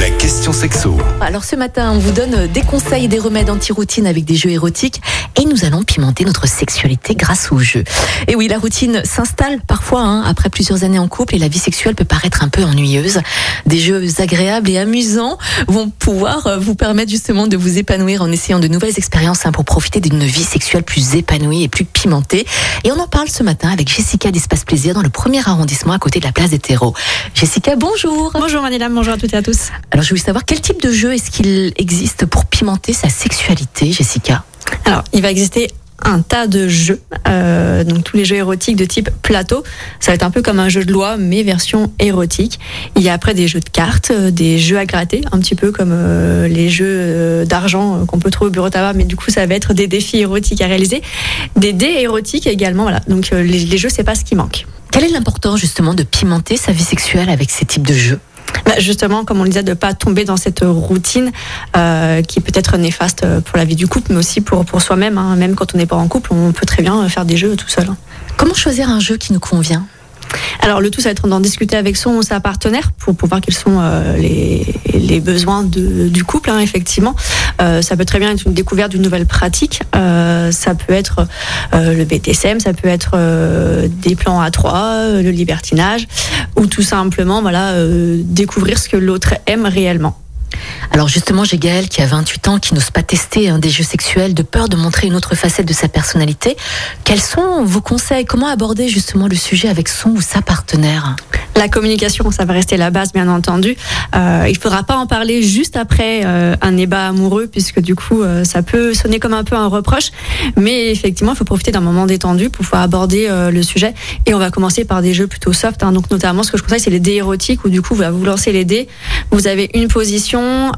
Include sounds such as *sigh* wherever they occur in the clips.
la question sexo. Alors ce matin, on vous donne des conseils et des remèdes anti-routine avec des jeux érotiques et nous allons pimenter notre sexualité grâce aux jeux. Et oui, la routine s'installe parfois hein, après plusieurs années en couple et la vie sexuelle peut paraître un peu ennuyeuse. Des jeux agréables et amusants vont pouvoir euh, vous permettre justement de vous épanouir en essayant de nouvelles expériences hein, pour profiter d'une vie sexuelle plus épanouie et plus pimentée. Et on en parle ce matin avec Jessica d'Espace Plaisir dans le premier arrondissement à côté de la place des terreaux. Jessica, bonjour. Bonjour Manila, bonjour à toutes et à tous. Alors je voulais savoir quel type de jeu est-ce qu'il existe pour pimenter sa sexualité, Jessica? Alors, il va exister un tas de jeux, euh, donc tous les jeux érotiques de type plateau. Ça va être un peu comme un jeu de loi, mais version érotique. Il y a après des jeux de cartes, euh, des jeux à gratter, un petit peu comme euh, les jeux euh, d'argent qu'on peut trouver au bureau de tabac, mais du coup ça va être des défis érotiques à réaliser. Des dés érotiques également, voilà. Donc euh, les, les jeux, c'est pas ce qui manque. Quelle est l'importance justement de pimenter sa vie sexuelle avec ces types de jeux? Justement, comme on le disait, de pas tomber dans cette routine euh, qui peut être néfaste pour la vie du couple, mais aussi pour, pour soi-même. hein. Même quand on n'est pas en couple, on peut très bien faire des jeux tout seul. hein. Comment choisir un jeu qui nous convient? Alors le tout, ça va être d'en discuter avec son ou sa partenaire pour, pour voir quels sont euh, les, les besoins de- du couple, hein, effectivement. Euh, ça peut très bien être une découverte d'une nouvelle pratique. Euh, ça peut être euh, le BTSM, ça peut être euh, des plans à trois, euh, le libertinage, ou tout simplement voilà, découvrir ce que l'autre aime réellement. Alors justement, j'ai qui a 28 ans, qui n'ose pas tester hein, des jeux sexuels de peur de montrer une autre facette de sa personnalité. Quels sont vos conseils? Comment aborder justement le sujet avec son ou sa partenaire? La communication, ça va rester la base, bien entendu. Euh, il faudra pas en parler juste après euh, un débat amoureux, puisque du coup, euh, ça peut sonner comme un peu un reproche. Mais effectivement, il faut profiter d'un moment détendu pour pouvoir aborder le sujet. Et on va commencer par des jeux plutôt soft. hein. Donc, notamment, ce que je conseille, c'est les dés érotiques, où du coup, vous lancez les dés. Vous avez une position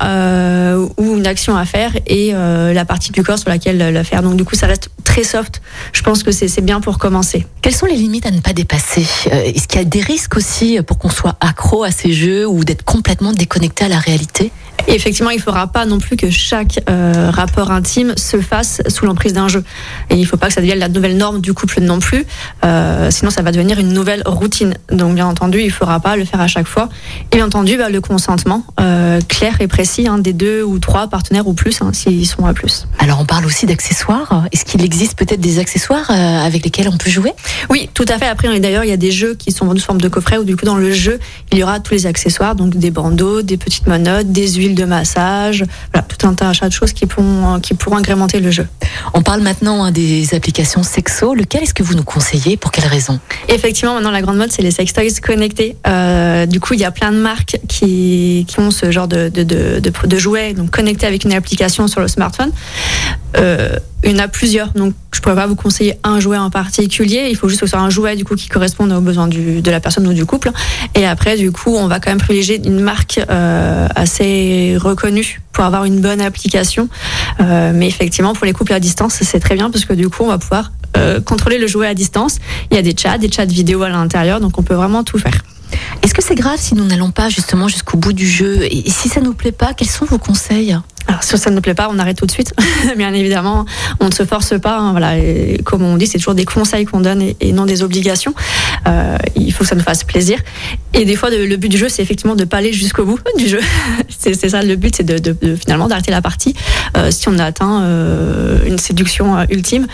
ou une action à faire et la partie du corps sur laquelle la faire. Donc, du coup, ça reste très soft. Je pense que c'est bien pour commencer. Quelles sont les limites à ne pas dépasser? Est-ce qu'il y a des risques aussi pour qu'on soit accro à ces jeux ou d'être complètement déconnecté à la réalité Et effectivement, il ne faudra pas non plus que chaque euh, rapport intime se fasse sous l'emprise d'un jeu. Et il ne faut pas que ça devienne la nouvelle norme du couple non plus. Euh, sinon, ça va devenir une nouvelle routine. Donc, bien entendu, il ne faudra pas le faire à chaque fois. Et bien entendu, bah, le consentement euh, clair et précis hein, des deux ou trois partenaires ou plus, hein, s'ils sont à plus. Alors on parle aussi d'accessoires. Est-ce qu'il existe peut-être des accessoires euh, avec lesquels on peut jouer? Oui, tout à fait. Après, d'ailleurs, il y a des jeux qui sont vendus sous forme de coffret où du coup, dans le jeu, il y aura tous les accessoires, donc des bandeaux, des petites menottes, des huiles de massage, voilà, tout un tas de choses qui pourront, qui pourront agrémenter le jeu. On parle maintenant hein, des applications sexo. Lequel est-ce que vous nous conseillez? Pour quelles raisons Effectivement, maintenant la grande mode, c'est les sextoys connectés. Euh, du coup, il y a plein de marques qui, qui ont ce genre de, de, de, de, de jouets donc connectés avec une application sur le smartphone. Euh, il y en a plusieurs, donc je pourrais pas vous conseiller un jouet en particulier. Il faut juste que ce soit un jouet du coup qui corresponde aux besoins de la personne ou du couple. Et après, du coup, on va quand même privilégier une marque euh, assez reconnue pour avoir une bonne application. Euh, mais effectivement, pour les couples à distance, c'est très bien parce que du coup, on va pouvoir euh, contrôler le jouet à distance. Il y a des chats, des chats vidéo à l'intérieur, donc on peut vraiment tout faire. Est-ce que c'est grave si nous n'allons pas justement jusqu'au bout du jeu? Et si ça nous plaît pas, quels sont vos conseils? Si ça ne nous plaît pas, on arrête tout de suite. *laughs* Bien évidemment, on ne se force pas. hein, voilà, comme on dit, c'est toujours des conseils qu'on donne et, non des obligations. Euh, il faut que ça nous fasse plaisir. Et des fois, le but du jeu, c'est effectivement de pas aller jusqu'au bout du jeu. *laughs* c'est ça le but, c'est de, finalement d'arrêter la partie. Euh, si on a atteint euh, une séduction ultime,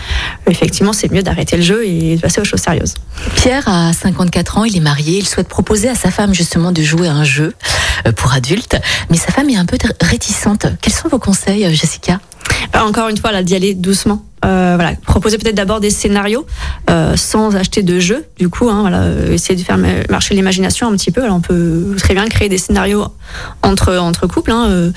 effectivement, c'est mieux d'arrêter le jeu et de passer aux choses sérieuses. Pierre a 54 ans, il est marié, il souhaite proposer à sa femme justement de jouer à un jeu pour adultes, mais sa femme est un peu réticente. Quels sont vos conseils, euh, Jessica? Euh, Encore une fois, là, d'y aller doucement. Euh, voilà, proposer peut-être d'abord des scénarios euh, sans acheter de jeu. Du coup, hein, voilà, euh, essayer de faire ma- marcher l'imagination un petit peu. Alors, on peut très bien créer des scénarios entre entre couples. hein. Euh,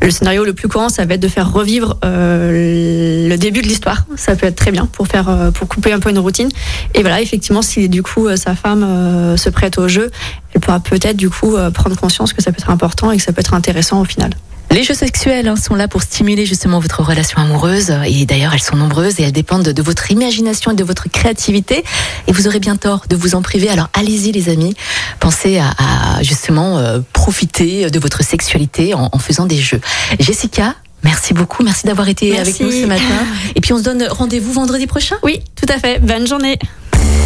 le scénario le plus courant, ça va être de faire revivre euh, le début de l'histoire. Ça peut être très bien pour faire euh, pour couper un peu une routine. Et voilà, effectivement, si du coup euh, sa femme euh, se prête au jeu, elle pourra peut-être du coup euh, prendre conscience que ça peut être important et que ça peut être intéressant au final. Les jeux sexuels hein, sont là pour stimuler justement votre relation amoureuse et d'ailleurs elles sont nombreuses et elles dépendent de, de votre imagination et de votre créativité et vous aurez bien tort de vous en priver. Alors allez-y les amis, pensez à, à, justement euh, profiter de votre sexualité en, en faisant des jeux. Jessica, Merci beaucoup, merci d'avoir été Merci. avec nous ce matin. *laughs* Et puis on se donne rendez-vous vendredi prochain? Oui, tout à fait. Bonne journée.